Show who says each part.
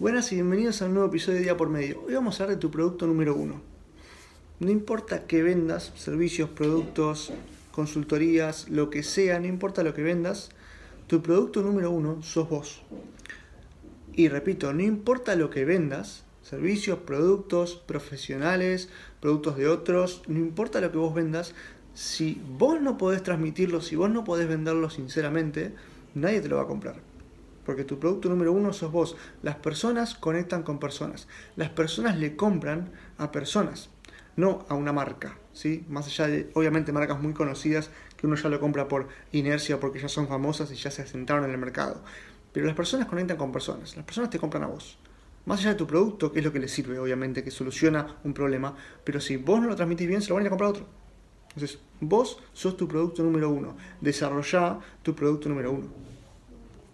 Speaker 1: Buenas y bienvenidos a un nuevo episodio de Día por Medio. Hoy vamos a hablar de tu producto número uno. No importa que vendas, servicios, productos, consultorías, lo que sea, no importa lo que vendas, tu producto número uno sos vos. Y repito, no importa lo que vendas, servicios, productos, profesionales, productos de otros, no importa lo que vos vendas, si vos no podés transmitirlo, si vos no podés venderlo sinceramente, nadie te lo va a comprar. Porque tu producto número uno sos vos. Las personas conectan con personas. Las personas le compran a personas, no a una marca. ¿sí? Más allá de, obviamente, marcas muy conocidas que uno ya lo compra por inercia, porque ya son famosas y ya se asentaron en el mercado. Pero las personas conectan con personas. Las personas te compran a vos. Más allá de tu producto, que es lo que les sirve, obviamente, que soluciona un problema. Pero si vos no lo transmitís bien, se lo van a ir a comprar a otro. Entonces, vos sos tu producto número uno. Desarrollá tu producto número uno.